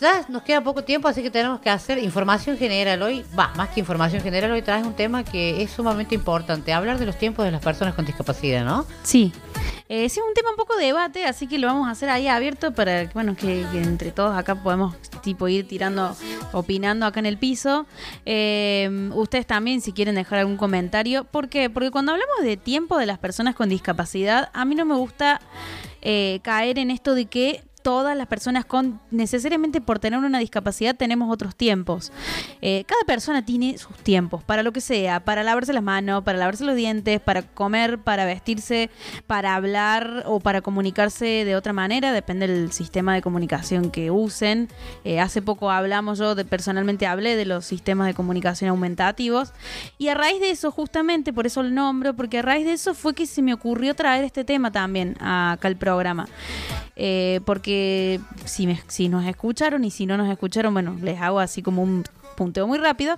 Ya nos queda poco tiempo, así que tenemos que hacer información general hoy. Va, más que información general, hoy traes un tema que es sumamente importante, hablar de los tiempos de las personas con discapacidad, ¿no? Sí. Eh, sí, es un tema un poco de debate, así que lo vamos a hacer ahí abierto para bueno, que, entre todos acá podemos tipo ir tirando, opinando acá en el piso. Eh, ustedes también, si quieren dejar algún comentario. ¿Por qué? Porque cuando hablamos de tiempo de las personas con discapacidad, a mí no me gusta eh, caer en esto de que todas las personas con, necesariamente por tener una discapacidad, tenemos otros tiempos. Eh, cada persona tiene sus tiempos, para lo que sea, para lavarse las manos, para lavarse los dientes, para comer, para vestirse, para hablar o para comunicarse de otra manera, depende del sistema de comunicación que usen. Eh, hace poco hablamos, yo de, personalmente hablé de los sistemas de comunicación aumentativos, y a raíz de eso, justamente, por eso el nombro, porque a raíz de eso fue que se me ocurrió traer este tema también acá al programa. Eh, porque si, nos escucharon y si no nos escucharon, bueno, les hago así como un punteo muy rápido.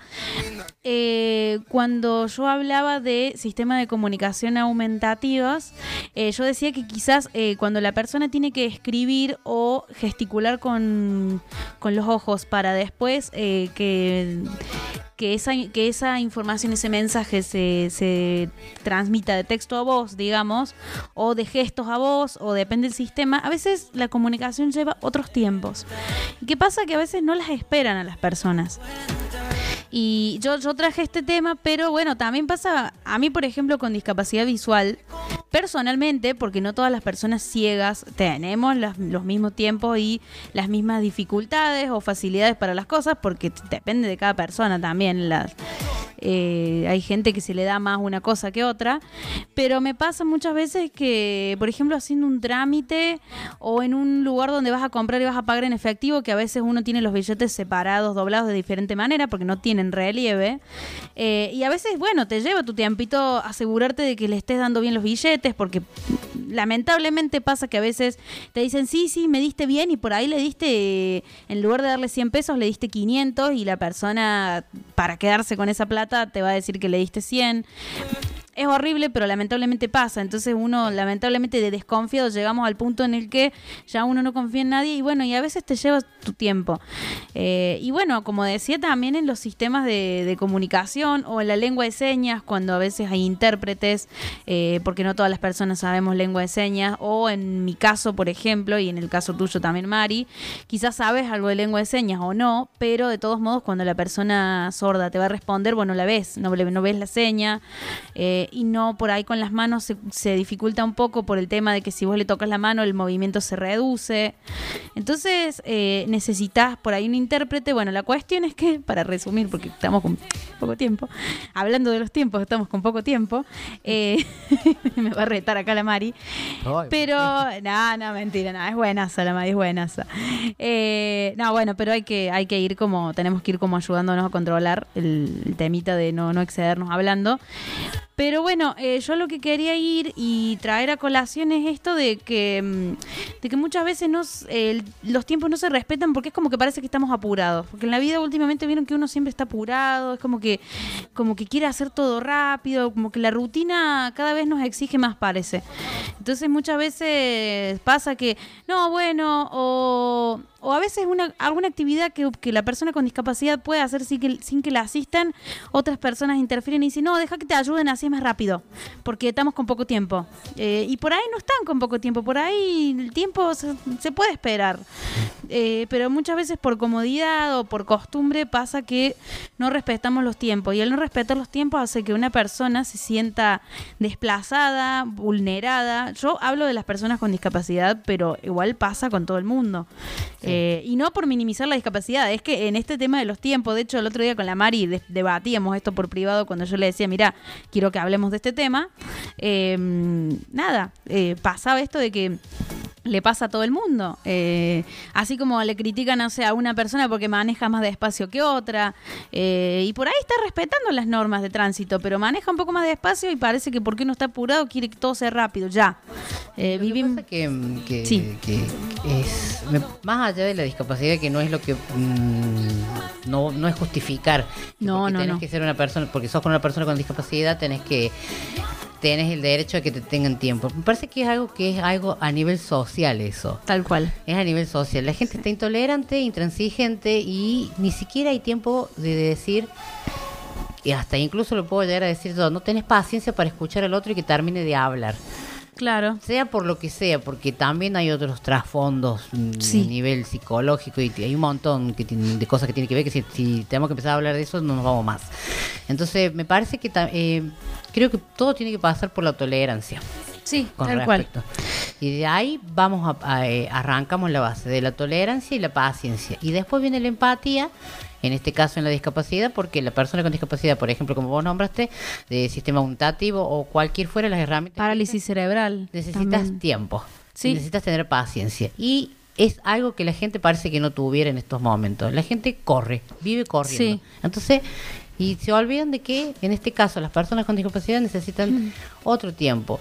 Eh, cuando yo hablaba de sistemas de comunicación aumentativos, eh, yo decía que quizás eh, cuando la persona tiene que escribir o gesticular con, con los ojos para después eh, que que esa, que esa información, ese mensaje se, se transmita de texto a voz, digamos, o de gestos a voz, o depende del sistema, a veces la comunicación lleva otros tiempos. ¿Y qué pasa? Que a veces no las esperan a las personas. Y yo, yo traje este tema, pero bueno, también pasa a mí, por ejemplo, con discapacidad visual, personalmente, porque no todas las personas ciegas tenemos las- los mismos tiempos y las mismas dificultades o facilidades para las cosas, porque depende de cada persona también. Las, eh, hay gente que se le da más una cosa que otra, pero me pasa muchas veces que, por ejemplo, haciendo un trámite o en un lugar donde vas a comprar y vas a pagar en efectivo, que a veces uno tiene los billetes separados, doblados de diferente manera, porque no tienen relieve, eh, y a veces, bueno, te lleva tu tiempito asegurarte de que le estés dando bien los billetes, porque lamentablemente pasa que a veces te dicen, sí, sí, me diste bien y por ahí le diste, en lugar de darle 100 pesos, le diste 500 y la persona, para quedarse con esa plata, te va a decir que le diste 100. Es horrible, pero lamentablemente pasa. Entonces uno, lamentablemente de desconfiado, llegamos al punto en el que ya uno no confía en nadie y bueno, y a veces te lleva tu tiempo. Eh, y bueno, como decía también en los sistemas de, de comunicación o en la lengua de señas, cuando a veces hay intérpretes, eh, porque no todas las personas sabemos lengua de señas, o en mi caso, por ejemplo, y en el caso tuyo también, Mari, quizás sabes algo de lengua de señas o no, pero de todos modos cuando la persona sorda te va a responder, bueno, la ves, no, no ves la seña, eh, y no por ahí con las manos se, se dificulta un poco por el tema de que si vos le tocas la mano el movimiento se reduce. Entonces eh, necesitas por ahí un intérprete. Bueno, la cuestión es que, para resumir, porque estamos con poco tiempo, hablando de los tiempos, estamos con poco tiempo, eh, me va a retar acá la Mari. Pero, no, no, mentira, no, es buenaza la Mari, es buenaza. Eh, no, bueno, pero hay que, hay que ir como, tenemos que ir como ayudándonos a controlar el, el temita de no, no excedernos hablando. Pero bueno, eh, yo lo que quería ir y traer a colación es esto de que, mm, de que muchas veces los tiempos no se respetan porque es como que parece que estamos apurados. Porque en la vida últimamente vieron que uno siempre está apurado, es como que, como que quiere hacer todo rápido, como que la rutina cada vez nos exige más, parece. Entonces muchas veces pasa que, no, bueno, o, o a veces una, alguna actividad que, que la persona con discapacidad puede hacer sin que, sin que la asistan, otras personas interfieren y dicen, no, deja que te ayuden así más rápido, porque estamos con poco tiempo. Eh, y por ahí no están con poco tiempo, por ahí el tiempo se, se puede esperar. Eh, pero muchas veces por comodidad o por costumbre pasa que no respetamos los tiempos. Y el no respetar los tiempos hace que una persona se sienta desplazada, vulnerada. Yo hablo de las personas con discapacidad, pero igual pasa con todo el mundo. Eh, y no por minimizar la discapacidad, es que en este tema de los tiempos, de hecho el otro día con la Mari de- debatíamos esto por privado cuando yo le decía, mira, quiero que hablemos de este tema. Eh, nada, pasaba esto de que le pasa a todo el mundo. Eh, así como le critican no sé, a una persona porque maneja más despacio que otra. eh, y por ahí está respetando las normas de tránsito, pero maneja un poco más despacio y parece que porque uno está apurado quiere que todo sea rápido, ya. Eh, Lo que vivim- pasa que, que- Sí. que es me- más allá de la discapacidad que no es lo que mm, no, no es justificar que No, no, tenés no. que ser una persona porque sos con una persona con discapacidad tenés que tenés el derecho a que te tengan tiempo. Me parece que es algo que es algo a nivel social eso. Tal cual. Es a nivel social. La gente está intolerante, intransigente y ni siquiera hay tiempo de decir, y hasta incluso lo puedo llegar a decir todo, no tenés paciencia para escuchar al otro y que termine de hablar. Claro. Sea por lo que sea, porque también hay otros trasfondos mm, Sí. a nivel psicológico y hay un montón que tienen- de cosas que tienen que ver que si, si tenemos que empezar a hablar de eso no nos vamos más. Entonces me parece que eh, creo que todo tiene que pasar por la tolerancia. Sí, Con tal cual. respecto. Y de ahí vamos a, a, eh, arrancamos la base de la tolerancia y la paciencia. Y después viene la empatía, en este caso en la discapacidad, porque la persona con discapacidad, por ejemplo, como vos nombraste, de sistema auditativo o cualquier fuera las herramientas. Parálisis cerebral. necesitas también. tiempo. Sí. Necesitas tener paciencia. Y es algo que la gente parece que no tuviera en estos momentos. La gente corre, vive corriendo. Sí. Entonces, y se olvidan de que en este caso las personas con discapacidad necesitan otro tiempo.